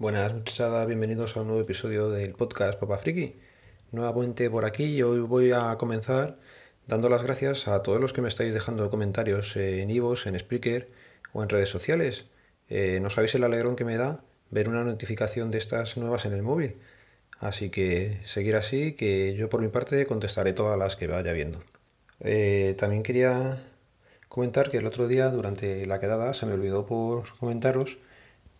Buenas muchachadas, bienvenidos a un nuevo episodio del podcast Papa Friki. Nuevamente por aquí y hoy voy a comenzar dando las gracias a todos los que me estáis dejando comentarios en Ivos, en Spreaker o en redes sociales. Eh, no sabéis el alegrón que me da ver una notificación de estas nuevas en el móvil. Así que seguir así, que yo por mi parte contestaré todas las que vaya viendo. Eh, también quería comentar que el otro día durante la quedada se me olvidó por comentaros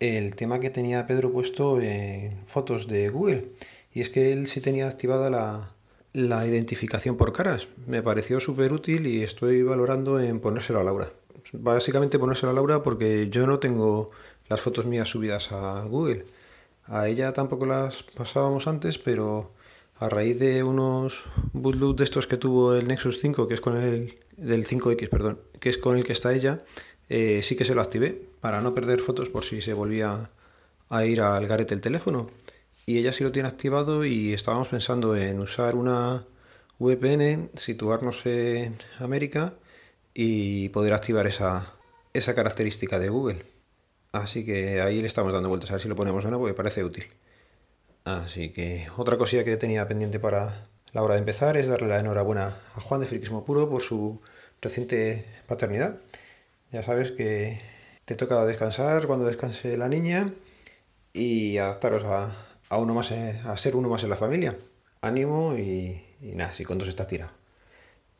el tema que tenía Pedro puesto en fotos de Google. Y es que él sí tenía activada la, la identificación por caras. Me pareció súper útil y estoy valorando en ponérselo a Laura. Básicamente ponérselo a Laura porque yo no tengo las fotos mías subidas a Google. A ella tampoco las pasábamos antes, pero a raíz de unos bootloop de estos que tuvo el Nexus 5, que es con el del 5X, perdón, que es con el que está ella, eh, sí que se lo activé para no perder fotos por si se volvía a ir al garete el teléfono. Y ella sí lo tiene activado y estábamos pensando en usar una VPN, situarnos en América y poder activar esa, esa característica de Google. Así que ahí le estamos dando vueltas a ver si lo ponemos o no, porque parece útil. Así que otra cosilla que tenía pendiente para la hora de empezar es darle la enhorabuena a Juan de Friquismo Puro por su reciente paternidad. Ya sabes que te toca descansar cuando descanse la niña y adaptaros a, uno más, eh, a ser uno más en la familia. Ánimo y, nada, si con dos está tirado.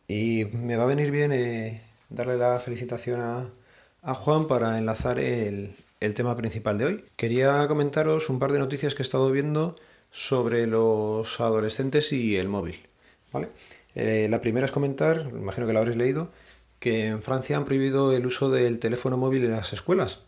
Y me va a venir bien eh, darle la felicitación a, Juan para enlazar el, tema principal de hoy. Quería comentaros un par de noticias que he estado viendo sobre los adolescentes y el móvil. ¿vale? Eh, la primera es comentar, imagino que la habréis leído, que en Francia han prohibido el uso del teléfono móvil en las escuelas.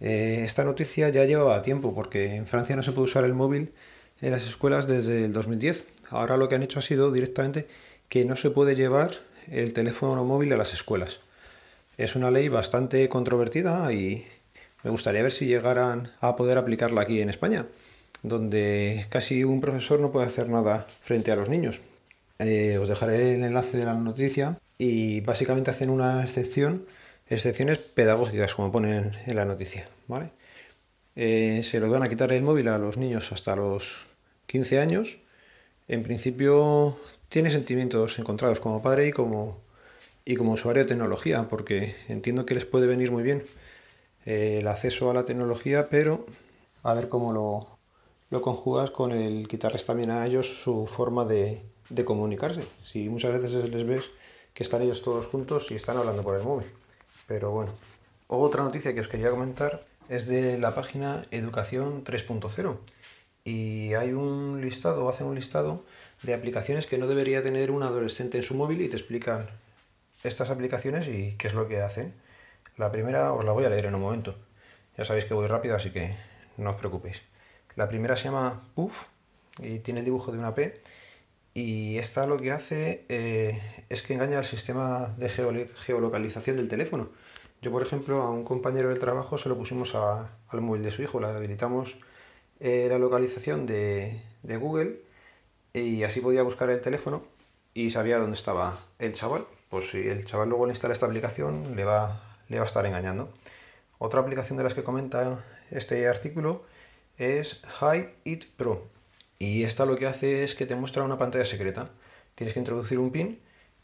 Eh, esta noticia ya llevaba tiempo porque en Francia no se puede usar el móvil en las escuelas desde el 2010. Ahora lo que han hecho ha sido directamente que no se puede llevar el teléfono móvil a las escuelas. Es una ley bastante controvertida y me gustaría ver si llegaran a poder aplicarla aquí en España, donde casi un profesor no puede hacer nada frente a los niños. Eh, os dejaré el enlace de la noticia y básicamente hacen una excepción, excepciones pedagógicas, como ponen en la noticia, ¿vale? Eh, se lo van a quitar el móvil a los niños hasta los 15 años. En principio tiene sentimientos encontrados como padre y como, y como usuario de tecnología, porque entiendo que les puede venir muy bien eh, el acceso a la tecnología, pero a ver cómo lo, lo conjugas con el quitarles también a ellos su forma de, de comunicarse. Si muchas veces les ves que están ellos todos juntos y están hablando por el móvil. Pero bueno. Otra noticia que os quería comentar es de la página Educación 3.0. Y hay un listado, hacen un listado de aplicaciones que no debería tener un adolescente en su móvil y te explican estas aplicaciones y qué es lo que hacen. La primera os la voy a leer en un momento. Ya sabéis que voy rápido, así que no os preocupéis. La primera se llama Puff y tiene el dibujo de una P y esta lo que hace eh, es que engaña al sistema de geolocalización del teléfono. Yo, por ejemplo, a un compañero del trabajo se lo pusimos al móvil de su hijo, le habilitamos eh, la localización de, Google y así podía buscar el teléfono y sabía dónde estaba el chaval. Pues si el chaval luego le instala esta aplicación, le va, le va a estar engañando. Otra aplicación de las que comenta este artículo es Hide It Pro. Y esta lo que hace es que te muestra una pantalla secreta. Tienes que introducir un pin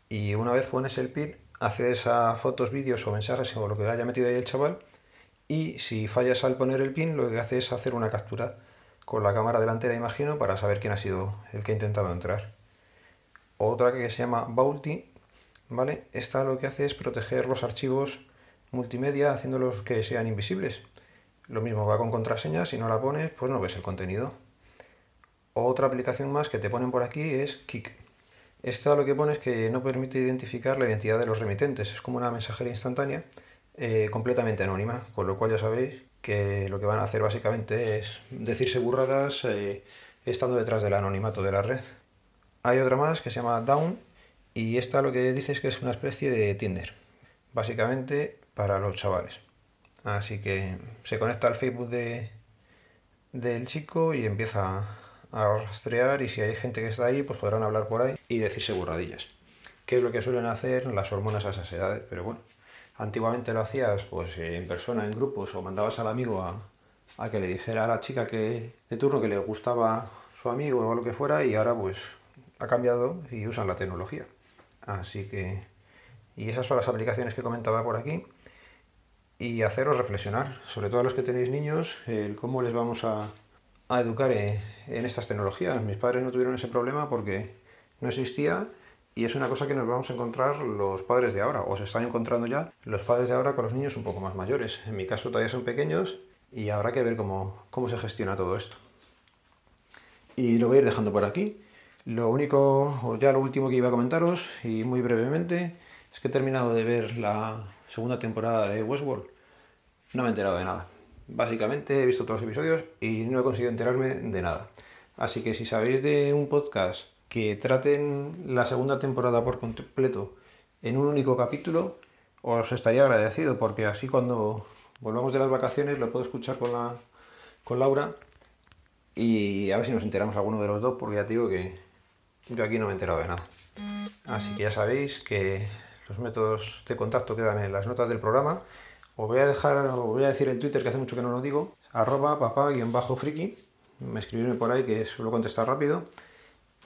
y una vez pones el pin, accedes a fotos, vídeos o mensajes o lo que haya metido ahí el chaval. Y si fallas al poner el pin, lo que hace es hacer una captura con la cámara delantera, imagino, para saber quién ha sido el que ha intentado entrar. Otra que se llama Bounty, ¿vale? Esta lo que hace es proteger los archivos multimedia haciéndolos que sean invisibles. Lo mismo va con contraseña, si no la pones, pues no ves el contenido. Otra aplicación más que te ponen por aquí es Kik. Esta lo que pone es que no permite identificar la identidad de los remitentes. Es como una mensajería instantánea eh, completamente anónima, con lo cual ya sabéis que lo que van a hacer básicamente es decirse burradas eh, estando detrás del anonimato de la red. Hay otra más que se llama Down y esta lo que dice es que es una especie de Tinder, básicamente para los chavales. Así que se conecta al Facebook de, del chico y empieza a rastrear y si hay gente que está ahí, pues podrán hablar por ahí y decirse burradillas. ¿Qué es lo que suelen hacer las hormonas a esas edades? Pero bueno, antiguamente lo hacías pues en persona, en grupos, o mandabas al amigo a, a que le dijera a la chica que de turno que le gustaba su amigo o lo que fuera y ahora pues ha cambiado y usan la tecnología. Así que, y esas son las aplicaciones que comentaba por aquí y haceros reflexionar, sobre todo a los que tenéis niños, el cómo les vamos a, a educar en, estas tecnologías. Mis padres no tuvieron ese problema porque no existía y es una cosa que nos vamos a encontrar los padres de ahora, o se están encontrando ya los padres de ahora con los niños un poco más mayores. En mi caso todavía son pequeños y habrá que ver cómo, cómo se gestiona todo esto. Y lo voy a ir dejando por aquí. Lo único, o ya lo último que iba a comentaros, y muy brevemente, es que he terminado de ver la segunda temporada de Westworld. No me he enterado de nada. Básicamente he visto todos los episodios y no he conseguido enterarme de nada. Así que si sabéis de un podcast que traten la segunda temporada por completo en un único capítulo, os estaría agradecido porque así cuando volvamos de las vacaciones lo puedo escuchar con, la, con Laura y a ver si nos enteramos alguno de los dos porque ya te digo que yo aquí no me he enterado de nada. Así que ya sabéis que los métodos de contacto quedan en las notas del programa. Os voy a dejar, os voy a decir en Twitter que hace mucho que no lo digo, arroba papá-friki. Me escribirme por ahí que suelo contestar rápido.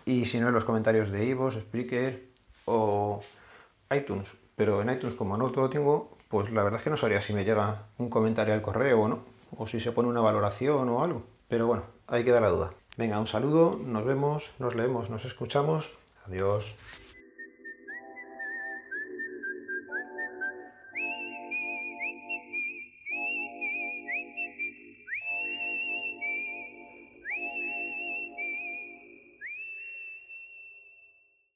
Y si no, en los comentarios de Ivos, Spreaker o iTunes. Pero en iTunes, como no todo tengo, pues la verdad es que no sabría si me llega un comentario al correo o no. O si se pone una valoración o algo. Pero bueno, ahí queda la duda. Venga, un saludo, nos vemos, nos leemos, nos escuchamos. Adiós.